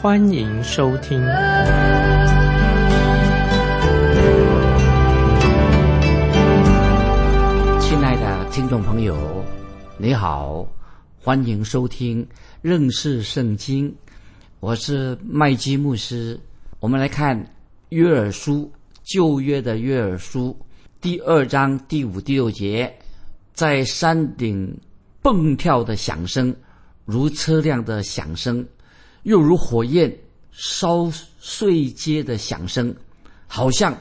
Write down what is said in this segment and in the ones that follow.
欢迎收听。亲爱的听众朋友，你好。欢迎收听认识圣经，我是麦基牧师。我们来看约珥书旧约的约珥书第二章第五、第六节，在山顶蹦跳的响声，如车辆的响声，又如火焰烧碎街的响声，好像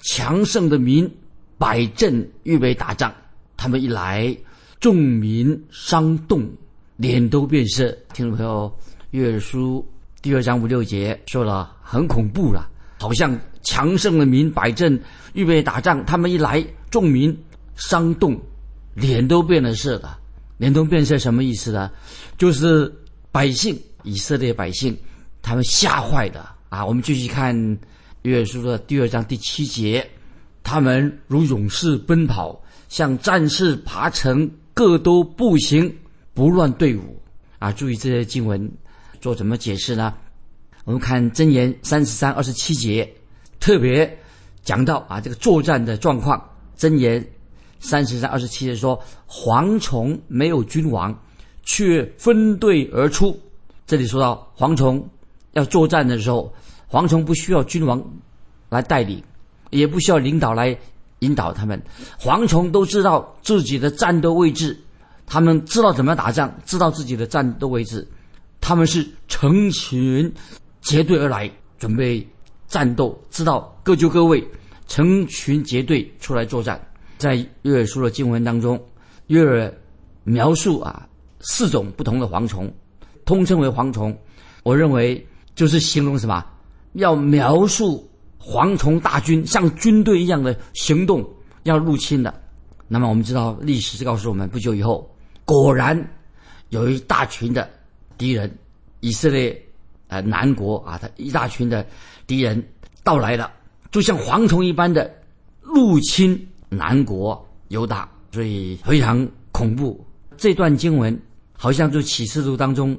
强盛的民摆阵预备打仗。他们一来。众民伤动，脸都变色。听众朋友，月书第二章五六节说了，很恐怖了，好像强盛的民摆阵预备打仗。他们一来，众民伤动，脸都变了色的。脸都变色什么意思呢？就是百姓以色列百姓，他们吓坏的啊！我们继续看约书的第二章第七节，他们如勇士奔跑，像战士爬城。各都步行，不乱队伍啊！注意这些经文做怎么解释呢？我们看箴言三十三二十七节，特别讲到啊这个作战的状况。箴言三十三二十七节说：“蝗虫没有君王，却分队而出。”这里说到蝗虫要作战的时候，蝗虫不需要君王来带领，也不需要领导来。引导他们，蝗虫都知道自己的战斗位置，他们知道怎么打仗，知道自己的战斗位置，他们是成群结队而来，准备战斗，知道各就各位，成群结队出来作战。在约尔书的经文当中，约尔描述啊四种不同的蝗虫，通称为蝗虫。我认为就是形容什么，要描述。蝗虫大军像军队一样的行动，要入侵的。那么我们知道，历史告诉我们，不久以后，果然有一大群的敌人，以色列呃南国啊，他一大群的敌人到来了，就像蝗虫一般的入侵南国犹大，所以非常恐怖。这段经文好像就启示录当中，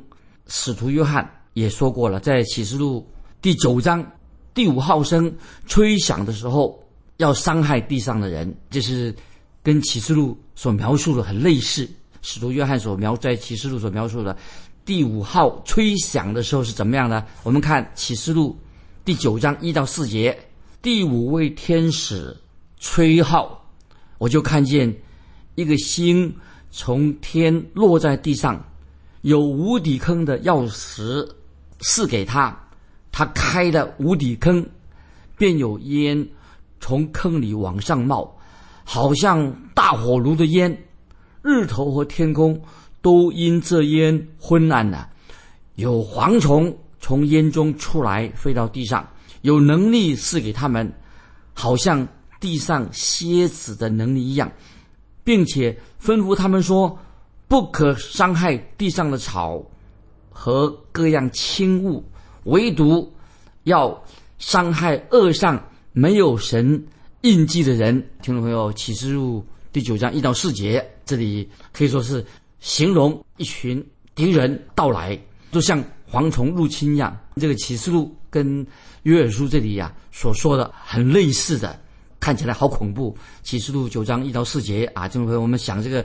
使徒约翰也说过了，在启示录第九章。第五号声吹响的时候，要伤害地上的人，这是跟启示录所描述的很类似。使徒约翰所描在启示录所描述的第五号吹响的时候是怎么样呢？我们看启示录第九章一到四节，第五位天使吹号，我就看见一个星从天落在地上，有无底坑的钥匙赐给他。他开了无底坑，便有烟从坑里往上冒，好像大火炉的烟。日头和天空都因这烟昏暗了。有蝗虫从烟中出来，飞到地上，有能力赐给他们，好像地上蝎子的能力一样，并且吩咐他们说：不可伤害地上的草和各样轻物。唯独要伤害恶上没有神印记的人，听众朋友，启示录第九章一到四节，这里可以说是形容一群敌人到来，就像蝗虫入侵一样。这个启示录跟约珥书这里呀所说的很类似的，看起来好恐怖。启示录九章一到四节啊，听众朋友，我们想这个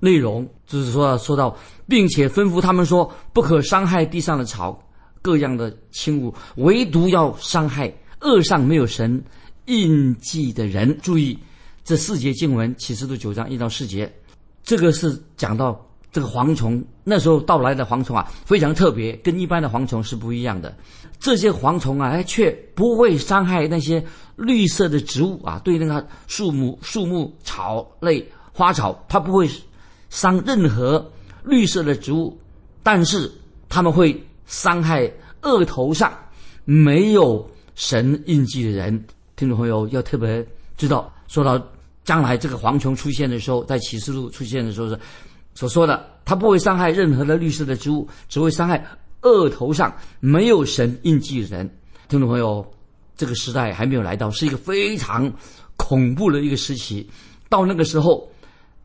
内容就是说说到，并且吩咐他们说，不可伤害地上的草。各样的轻物，唯独要伤害恶上没有神印记的人。注意这四节经文，启示录九章一到四节，这个是讲到这个蝗虫那时候到来的蝗虫啊，非常特别，跟一般的蝗虫是不一样的。这些蝗虫啊，却不会伤害那些绿色的植物啊，对那个树木、树木、草类、花草，它不会伤任何绿色的植物，但是他们会。伤害额头上没有神印记的人。听众朋友要特别知道，说到将来这个蝗虫出现的时候，在启示录出现的时候是所说的，他不会伤害任何的绿色的植物，只会伤害额头上没有神印记的人。听众朋友，这个时代还没有来到，是一个非常恐怖的一个时期。到那个时候，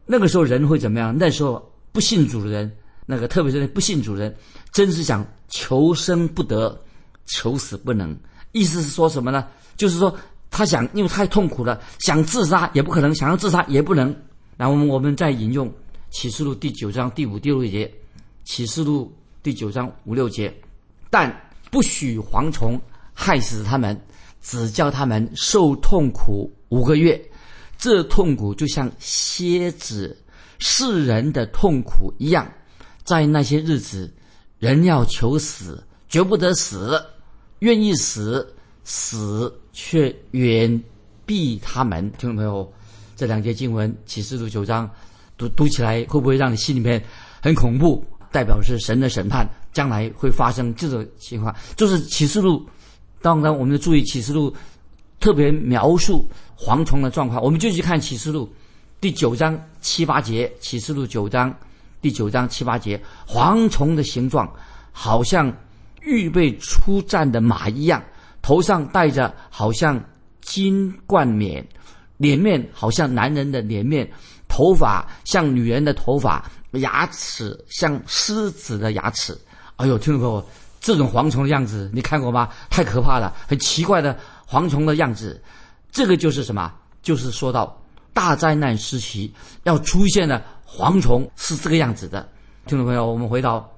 那个时候人会怎么样？那时候不信主的人，那个特别是那不信主的人，真是想求生不得，求死不能。意思是说什么呢？就是说。他想，因为太痛苦了，想自杀也不可能，想要自杀也不能。然后我们再引用启示录第九章第五、第六节，启示录第九章五六节，但不许蝗虫害死他们，只叫他们受痛苦五个月。这痛苦就像蝎子世人的痛苦一样，在那些日子，人要求死，绝不得死，愿意死。死却远避他们，听众朋友，这两节经文启示录九章读读起来会不会让你心里面很恐怖？代表是神的审判，将来会发生这种情况。就是启示录，当然我们要注意启示录特别描述蝗虫的状况。我们就去看启示录第九章七八节，启示录九章第九章七八节，蝗虫的形状好像预备出战的马一样。头上戴着好像金冠冕，脸面好像男人的脸面，头发像女人的头发，牙齿像狮子的牙齿。哎呦，听众朋友，这种蝗虫的样子你看过吗？太可怕了，很奇怪的蝗虫的样子。这个就是什么？就是说到大灾难时期要出现的蝗虫是这个样子的。听众朋友，我们回到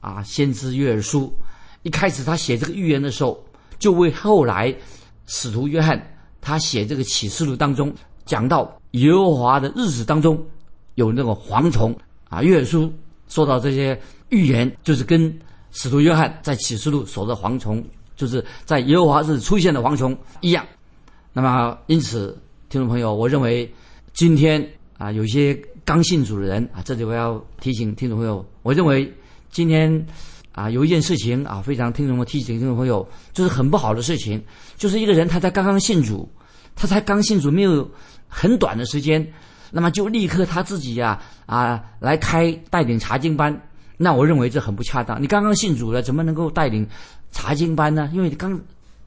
啊，先知约珥书，一开始他写这个预言的时候。就为后来使徒约翰他写这个启示录当中讲到耶和华的日子当中有那个蝗虫啊，约书说到这些预言，就是跟使徒约翰在启示录所的蝗虫，就是在耶和华日出现的蝗虫一样。那么因此，听众朋友，我认为今天啊，有些刚信主的人啊，这里我要提醒听众朋友，我认为今天。啊，有一件事情啊，非常听众们提醒听众朋友，就是很不好的事情，就是一个人他才刚刚信主，他才刚信主没有很短的时间，那么就立刻他自己呀啊来开带领查经班，那我认为这很不恰当。你刚刚信主了，怎么能够带领查经班呢？因为刚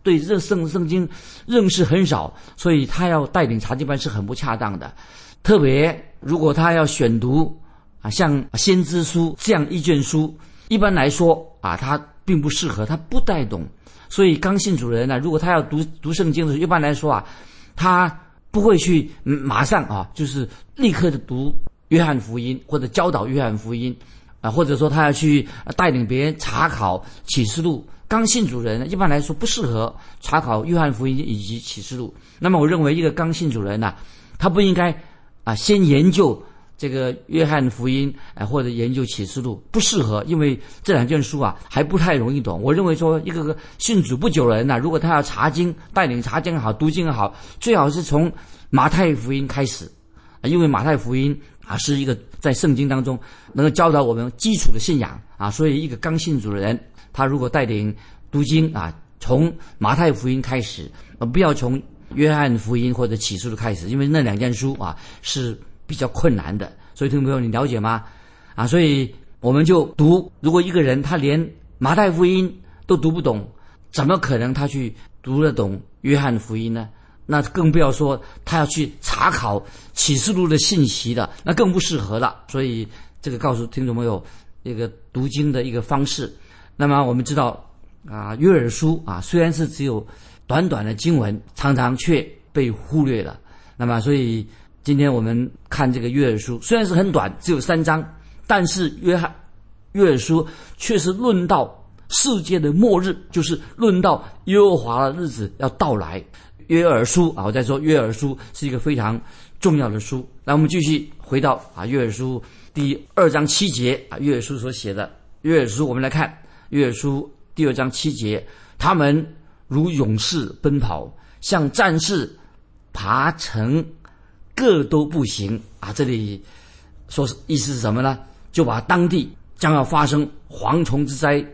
对这圣圣经认识很少，所以他要带领查经班是很不恰当的。特别如果他要选读啊像先知书这样一卷书。一般来说啊，他并不适合，他不带懂，所以刚信主人呢，如果他要读读圣经的时候，一般来说啊，他不会去马上啊，就是立刻的读约翰福音或者教导约翰福音啊，或者说他要去带领别人查考启示录。刚信主人一般来说不适合查考约翰福音以及启示录。那么我认为一个刚信主人呢，他不应该啊先研究。这个约翰福音，哎，或者研究启示录不适合，因为这两卷书啊还不太容易懂。我认为说，一个个信主不久的人呢，如果他要查经，带领查经好，读经好，最好是从马太福音开始，啊，因为马太福音啊是一个在圣经当中能够教导我们基础的信仰啊，所以一个刚信主的人，他如果带领读经啊，从马太福音开始，呃，不要从约翰福音或者启示录开始，因为那两件书啊是。比较困难的，所以听众朋友，你了解吗？啊，所以我们就读。如果一个人他连马太福音都读不懂，怎么可能他去读得懂约翰福音呢？那更不要说他要去查考启示录的信息的，那更不适合了。所以这个告诉听众朋友一个读经的一个方式。那么我们知道啊，约珥书啊，虽然是只有短短的经文，常常却被忽略了。那么所以。今天我们看这个约珥书，虽然是很短，只有三章，但是约翰约珥书却是论到世界的末日，就是论到耶和华的日子要到来。约珥书啊，我在说约珥书是一个非常重要的书。那我们继续回到啊约珥书第二章七节啊约珥书所写的约珥书，我们来看约书第二章七节，他们如勇士奔跑，像战士爬城。各都不行啊！这里说是意思是什么呢？就把当地将要发生蝗虫之灾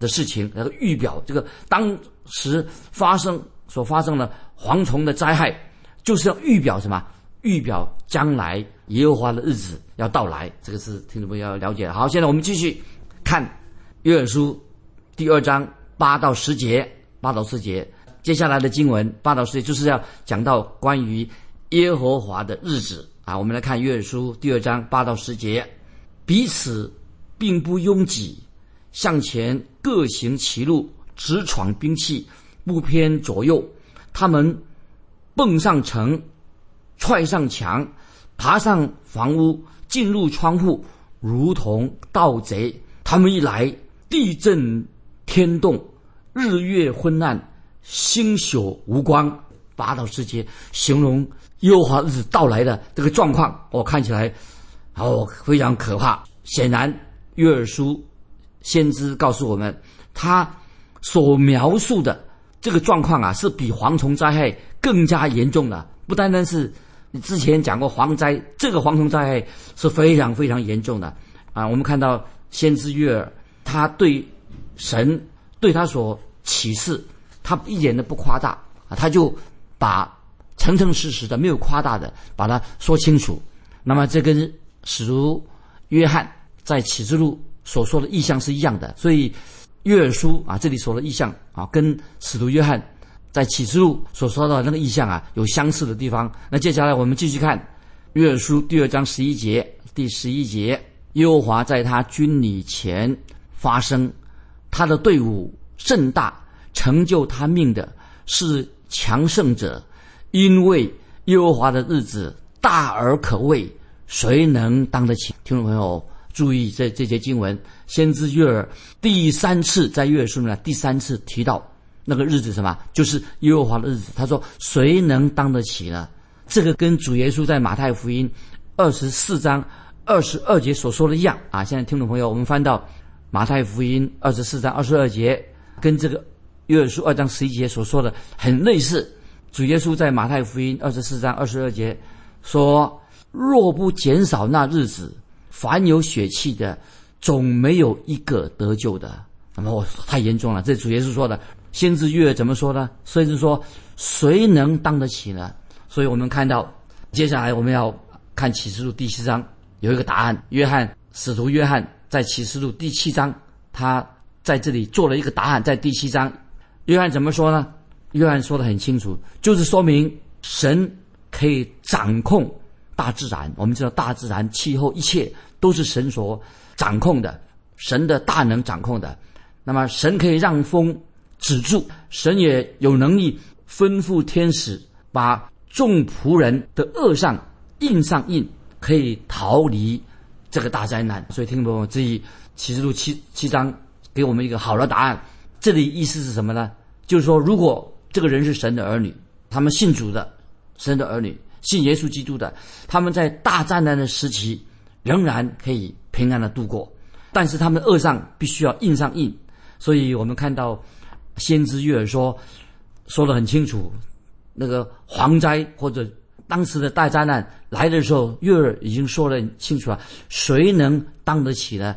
的事情，那个预表，这个当时发生所发生的蝗虫的灾害，就是要预表什么？预表将来耶和华的日子要到来。这个是听众朋友要了解。好，现在我们继续看约书第二章八到十节，八到十节。接下来的经文八到十节就是要讲到关于耶和华的日子啊。我们来看约书第二章八到十节，彼此并不拥挤，向前各行其路，直闯兵器，不偏左右。他们蹦上城，踹上墙，爬上房屋，进入窗户，如同盗贼。他们一来，地震天动，日月昏暗。星宿无光，八道世界形容忧患日子到来的这个状况，我看起来哦非常可怕。显然，约尔书先知告诉我们，他所描述的这个状况啊，是比蝗虫灾害更加严重的。不单单是之前讲过蝗灾，这个蝗虫灾害是非常非常严重的啊。我们看到先知约尔，他对神对他所启示。他一点都不夸大啊，他就把诚诚实实的、没有夸大的把它说清楚。那么这跟使徒约翰在启示录所说的意象是一样的。所以约尔书啊，这里说的意象啊，跟使徒约翰在启示录所说的那个意象啊有相似的地方。那接下来我们继续看约尔书第二章十一节，第十一节，耶和华在他军礼前发声，他的队伍甚大。成就他命的是强盛者，因为耶和华的日子大而可畏，谁能当得起？听众朋友注意，这这节经文，先知约尔第三次在约书呢，第三次提到那个日子什么？就是耶和华的日子。他说：“谁能当得起呢？”这个跟主耶稣在马太福音二十四章二十二节所说的一样啊。现在听众朋友，我们翻到马太福音二十四章二十二节，跟这个。约书二章十一节所说的很类似，主耶稣在马太福音二十四章二十二节说：“若不减少那日子，凡有血气的，总没有一个得救的。”那么我太严重了。这主耶稣说的，先知约怎么说呢？甚至说谁能当得起呢？所以我们看到，接下来我们要看启示录第七章有一个答案。约翰使徒约翰在启示录第七章，他在这里做了一个答案，在第七章。约翰怎么说呢？约翰说的很清楚，就是说明神可以掌控大自然。我们知道大自然、气候一切都是神所掌控的，神的大能掌控的。那么神可以让风止住，神也有能力吩咐天使把众仆人的恶上印上印，可以逃离这个大灾难。所以听众朋友这一启示录七七章给我们一个好的答案。这里意思是什么呢？就是说，如果这个人是神的儿女，他们信主的，神的儿女信耶稣基督的，他们在大灾难的时期仍然可以平安的度过。但是他们的额上必须要印上印。所以我们看到先知约尔说说的很清楚，那个蝗灾或者当时的大灾难来的时候，约尔已经说得清楚了。谁能当得起呢？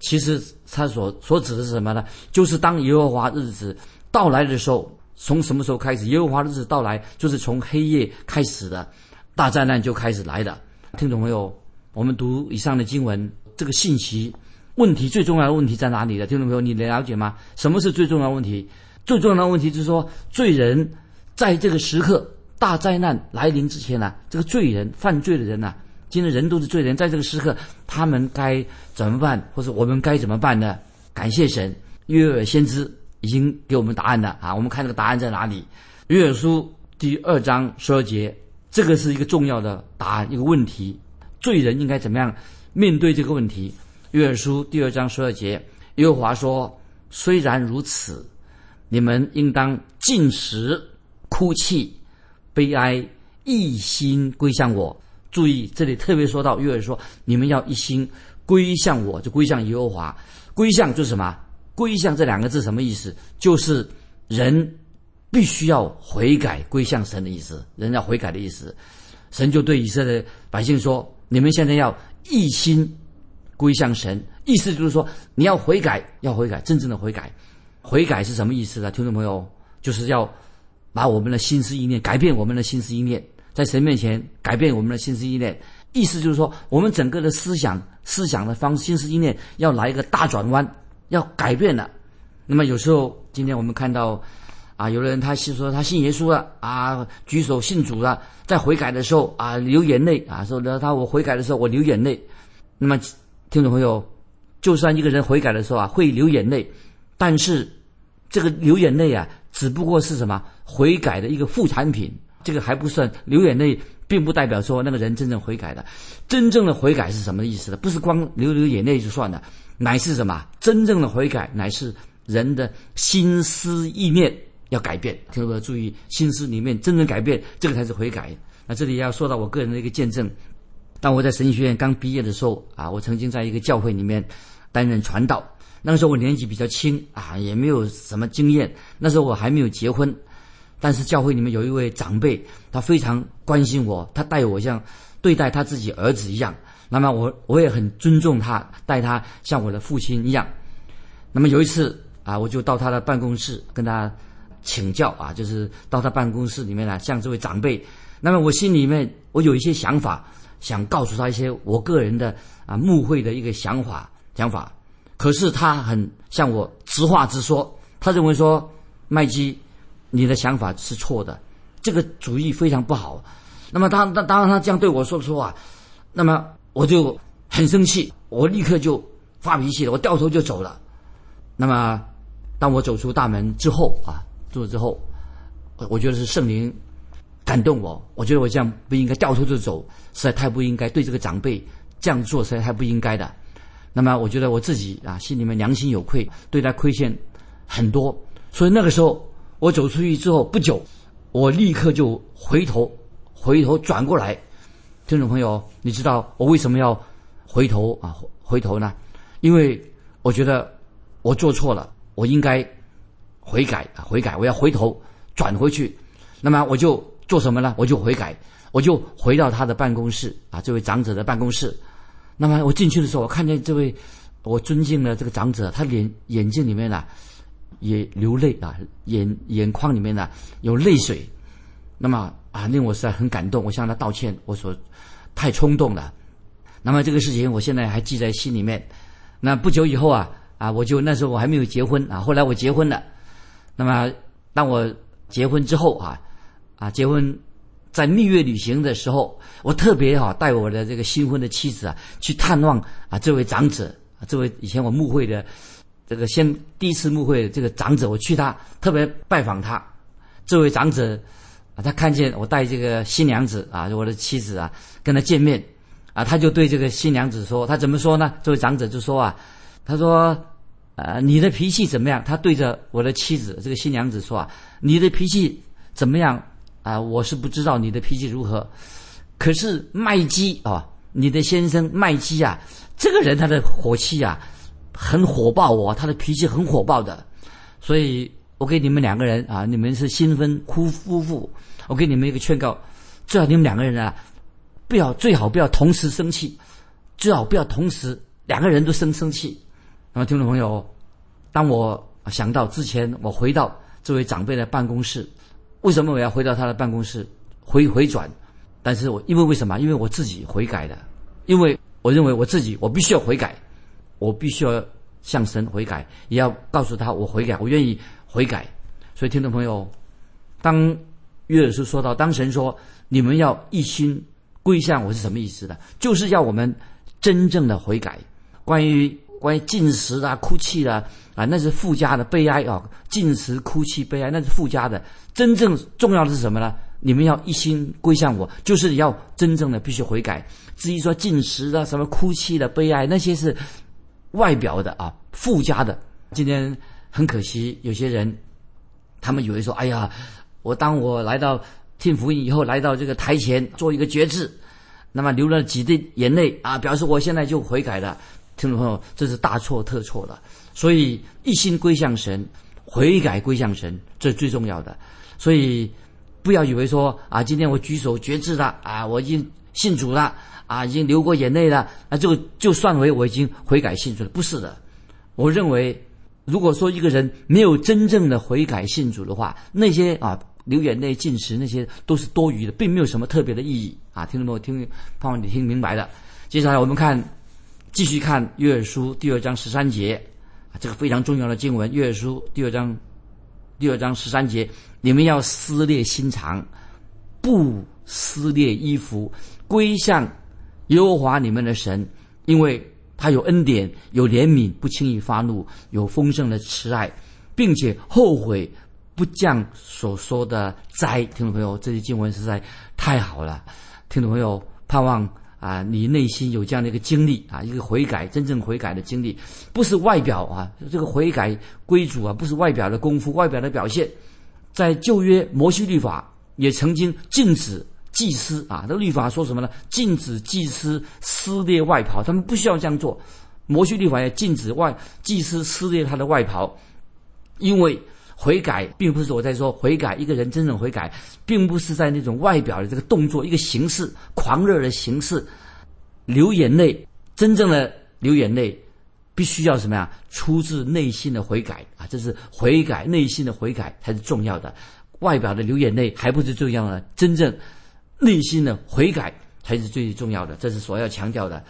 其实他所所指的是什么呢？就是当耶和华日子。到来的时候，从什么时候开始？耶和华日子到来，就是从黑夜开始的，大灾难就开始来的。听懂没有，我们读以上的经文，这个信息问题最重要的问题在哪里的？听众朋友，你能了解吗？什么是最重要的问题？最重要的问题就是说，罪人在这个时刻大灾难来临之前呢，这个罪人犯罪的人呢，今天人都是罪人，在这个时刻，他们该怎么办，或者我们该怎么办呢？感谢神，约尔先知。已经给我们答案了啊！我们看这个答案在哪里？约珥书第二章十二节，这个是一个重要的答案，一个问题：罪人应该怎么样面对这个问题？约珥书第二章十二节，耶和华说：“虽然如此，你们应当进食、哭泣、悲哀，一心归向我。”注意，这里特别说到约珥说：“你们要一心归向我，就归向耶和华。归向就是什么？”归向这两个字什么意思？就是人必须要悔改，归向神的意思。人要悔改的意思。神就对以色列百姓说：“你们现在要一心归向神，意思就是说你要悔改，要悔改，真正的悔改。悔改是什么意思呢？听众朋友，就是要把我们的心思意念改变，我们的心思意念在神面前改变我们的心思意念。意思就是说，我们整个的思想、思想的方、心思意念要来一个大转弯，要改变了。那么有时候，今天我们看到啊，有的人他是说他信耶稣了啊，举手信主了，在悔改的时候啊流眼泪啊，说他我悔改的时候我流眼泪。那么听众朋友，就算一个人悔改的时候啊会流眼泪，但是这个流眼泪啊只不过是什么悔改的一个副产品，这个还不算流眼泪。并不代表说那个人真正悔改的，真正的悔改是什么意思呢？不是光流流眼泪就算了，乃是什么？真正的悔改乃是人的心思意念要改变。听众注意，心思里面真正改变，这个才是悔改。那这里要说到我个人的一个见证。当我在神学院刚毕业的时候啊，我曾经在一个教会里面担任传道。那个时候我年纪比较轻啊，也没有什么经验。那时候我还没有结婚。但是教会里面有一位长辈，他非常关心我，他待我像对待他自己儿子一样。那么我我也很尊重他，待他像我的父亲一样。那么有一次啊，我就到他的办公室跟他请教啊，就是到他办公室里面来向这位长辈。那么我心里面我有一些想法，想告诉他一些我个人的啊慕会的一个想法想法。可是他很向我直话直说，他认为说麦基。你的想法是错的，这个主意非常不好。那么当当当然他这样对我说的时候啊，那么我就很生气，我立刻就发脾气了，我掉头就走了。那么当我走出大门之后啊，走了之后，我觉得是圣灵感动我，我觉得我这样不应该掉头就走，实在太不应该对这个长辈这样做，实在太不应该的。那么我觉得我自己啊，心里面良心有愧，对他亏欠很多，所以那个时候。我走出去之后不久，我立刻就回头，回头转过来，听众朋友，你知道我为什么要回头啊？回头呢？因为我觉得我做错了，我应该悔改啊！悔改，我要回头转回去。那么我就做什么呢？我就悔改，我就回到他的办公室啊，这位长者的办公室。那么我进去的时候，我看见这位我尊敬的这个长者，他脸眼睛里面呢。也流泪啊，眼眼眶里面呢有泪水，那么啊令我实在很感动，我向他道歉，我说太冲动了。那么这个事情我现在还记在心里面。那不久以后啊啊，我就那时候我还没有结婚啊，后来我结婚了。那么当我结婚之后啊啊结婚在蜜月旅行的时候，我特别哈带我的这个新婚的妻子啊去探望啊这位长者，这位以前我慕会的。这个先第一次牧会，这个长者我去他特别拜访他，这位长者啊，他看见我带这个新娘子啊，我的妻子啊，跟他见面啊，他就对这个新娘子说，他怎么说呢？这位长者就说啊，他说，呃，你的脾气怎么样？他对着我的妻子这个新娘子说啊，你的脾气怎么样啊？我是不知道你的脾气如何，可是麦基啊，你的先生麦基啊，这个人他的火气啊。很火爆哦，他的脾气很火爆的，所以我给你们两个人啊，你们是新婚夫夫妇，我给你们一个劝告，最好你们两个人啊，不要最好不要同时生气，最好不要同时两个人都生生气。那么听众朋友，当我想到之前我回到这位长辈的办公室，为什么我要回到他的办公室回回转？但是我因为为什么？因为我自己悔改的，因为我认为我自己我必须要悔改。我必须要向神悔改，也要告诉他我悔改，我愿意悔改。所以，听众朋友，当约尔书说到，当神说你们要一心归向我是什么意思的？就是要我们真正的悔改。关于关于进食啊、哭泣啊啊，那是附加的悲哀啊。进食、哭泣、悲哀，那是附加的。真正重要的是什么呢？你们要一心归向我，就是要真正的必须悔改。至于说进食啊、什么哭泣的悲哀，那些是。外表的啊，附加的。今天很可惜，有些人他们以为说：“哎呀，我当我来到听福音以后，来到这个台前做一个决志，那么流了几滴眼泪啊，表示我现在就悔改了。”听众朋友，这是大错特错了。所以一心归向神，悔改归向神，这是最重要的。所以不要以为说啊，今天我举手决志了啊，我已经信主了。啊，已经流过眼泪了，那这个就算为我已经悔改信主了。不是的，我认为，如果说一个人没有真正的悔改信主的话，那些啊流眼泪、进食那些都是多余的，并没有什么特别的意义啊。听众朋友，听，盼望你听明白了。接下来我们看，继续看约书第二章十三节，这个非常重要的经文。约书第二章第二章十三节，你们要撕裂心肠，不撕裂衣服，归向。耶和华你们的神，因为他有恩典，有怜悯，不轻易发怒，有丰盛的慈爱，并且后悔不降所说的灾。听众朋友，这些经文实在太好了。听众朋友，盼望啊，你内心有这样的一个经历啊，一个悔改，真正悔改的经历，不是外表啊，这个悔改归主啊，不是外表的功夫，外表的表现。在旧约摩西律法也曾经禁止。祭司啊，这个律法说什么呢？禁止祭司撕裂外袍，他们不需要这样做。摩西律法也禁止外祭司撕裂他的外袍，因为悔改并不是我在说悔改，一个人真正悔改，并不是在那种外表的这个动作、一个形式、狂热的形式流眼泪。真正的流眼泪，必须要什么呀？出自内心的悔改啊！这是悔改，内心的悔改才是重要的。外表的流眼泪还不是重要的，真正。内心的悔改才是最重要的，这是所要强调的。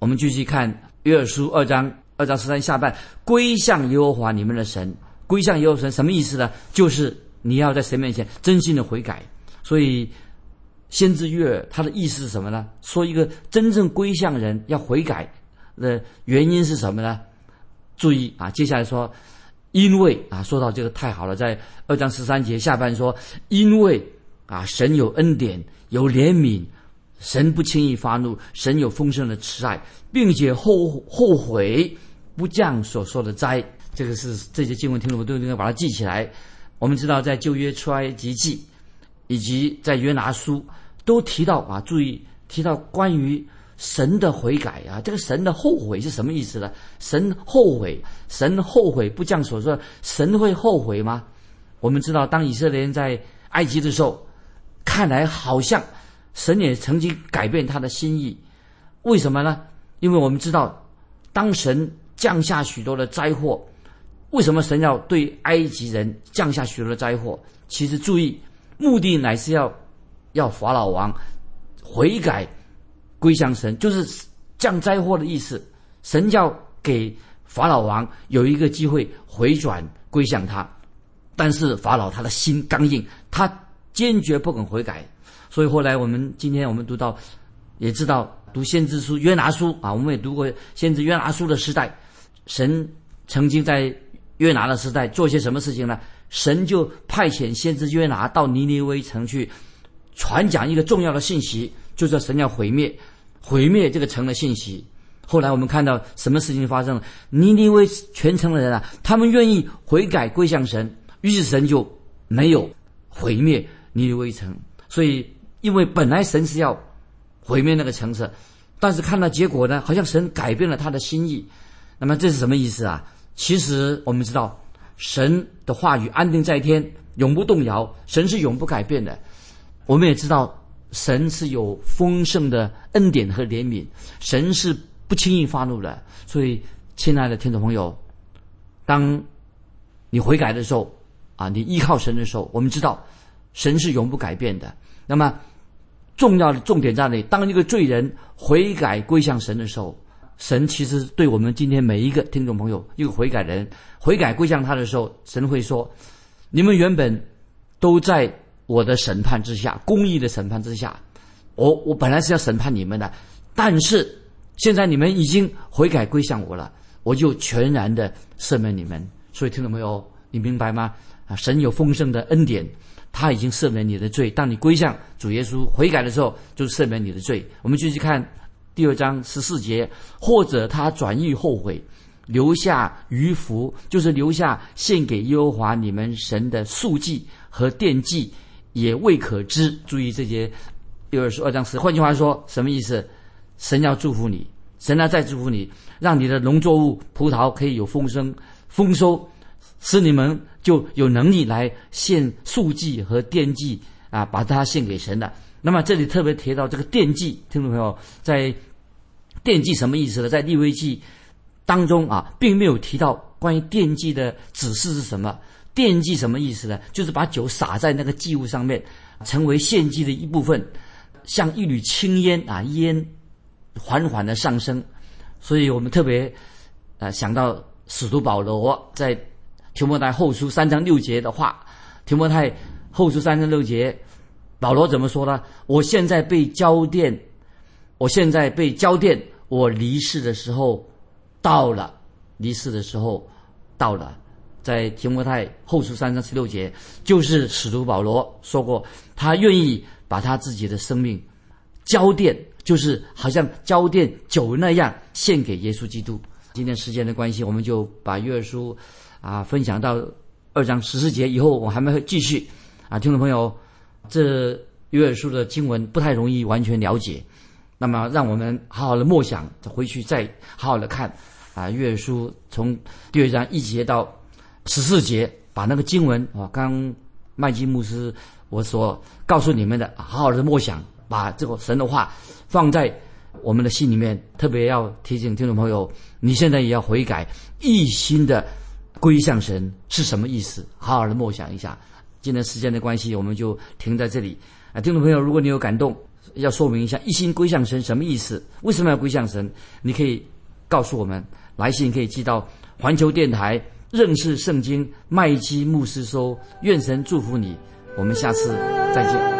我们继续看约珥书二章二章十三下半，归向耶和华你们的神，归向耶和神什么意思呢？就是你要在神面前真心的悔改。所以先知约珥他的意思是什么呢？说一个真正归向人要悔改的原因是什么呢？注意啊，接下来说，因为啊，说到这个太好了，在二章十三节下半说，因为。啊，神有恩典，有怜悯，神不轻易发怒，神有丰盛的慈爱，并且后后悔不降所说的灾。这个是这些经文听众都应该把它记起来。我们知道，在旧约出埃及记以及在约拿书都提到啊，注意提到关于神的悔改啊，这个神的后悔是什么意思呢？神后悔，神后悔不降所说，神会后悔吗？我们知道，当以色列人在埃及的时候。看来好像神也曾经改变他的心意，为什么呢？因为我们知道，当神降下许多的灾祸，为什么神要对埃及人降下许多的灾祸？其实注意，目的乃是要要法老王悔改归向神，就是降灾祸的意思。神要给法老王有一个机会回转归向他，但是法老他的心刚硬，他。坚决不肯悔改，所以后来我们今天我们读到，也知道读先知书约拿书啊，我们也读过先知约拿书的时代，神曾经在约拿的时代做些什么事情呢？神就派遣先知约拿到尼尼微城去传讲一个重要的信息，就是神要毁灭毁灭这个城的信息。后来我们看到什么事情发生了？尼尼微全城的人啊，他们愿意悔改归向神，于是神就没有毁灭。尼尼微城，所以因为本来神是要毁灭那个城市，但是看到结果呢，好像神改变了他的心意。那么这是什么意思啊？其实我们知道，神的话语安定在天，永不动摇。神是永不改变的。我们也知道，神是有丰盛的恩典和怜悯，神是不轻易发怒的。所以，亲爱的听众朋友，当你悔改的时候，啊，你依靠神的时候，我们知道。神是永不改变的。那么，重要的重点在哪里？当一个罪人悔改归向神的时候，神其实对我们今天每一个听众朋友，一个悔改人悔改归向他的时候，神会说：“你们原本都在我的审判之下，公义的审判之下。我我本来是要审判你们的，但是现在你们已经悔改归向我了，我就全然的赦免你们。所以，听众朋友，你明白吗？啊，神有丰盛的恩典。”他已经赦免你的罪，当你归向主耶稣悔改的时候，就赦免你的罪。我们继续看第二章十四节，或者他转意后悔，留下余福，就是留下献给耶和华你们神的素祭和奠祭，也未可知。注意这些，又是二章十。换句话说，什么意思？神要祝福你，神要再祝福你，让你的农作物葡萄可以有丰收，丰收。使你们就有能力来献素祭和奠祭啊，把它献给神的。那么这里特别提到这个奠祭，听众朋友，在奠祭什么意思呢？在立位记当中啊，并没有提到关于奠祭的指示是什么。奠祭什么意思呢？就是把酒洒在那个祭物上面，成为献祭的一部分，像一缕青烟啊，烟缓缓的上升。所以我们特别呃想到使徒保罗在提摩太后书三章六节的话，提摩太后书三章六节，保罗怎么说呢？我现在被交电，我现在被交电，我离世的时候到了，离世的时候到了。在提摩太后书三章十六节，就是使徒保罗说过，他愿意把他自己的生命交奠，就是好像交奠酒那样献给耶稣基督。今天时间的关系，我们就把约书啊分享到二章十四节以后，我还没会继续啊，听众朋友，这约书的经文不太容易完全了解，那么让我们好好的默想，回去再好好的看啊，约书从第二章一节到。十四节，把那个经文啊，刚麦基牧师我所告诉你们的，好好的默想，把这个神的话放在我们的心里面。特别要提醒听众朋友，你现在也要悔改，一心的归向神是什么意思？好好的默想一下。今天时间的关系，我们就停在这里。啊，听众朋友，如果你有感动，要说明一下，一心归向神什么意思？为什么要归向神？你可以告诉我们，来信可以寄到环球电台。认识圣经，麦基牧师说：“愿神祝福你，我们下次再见。”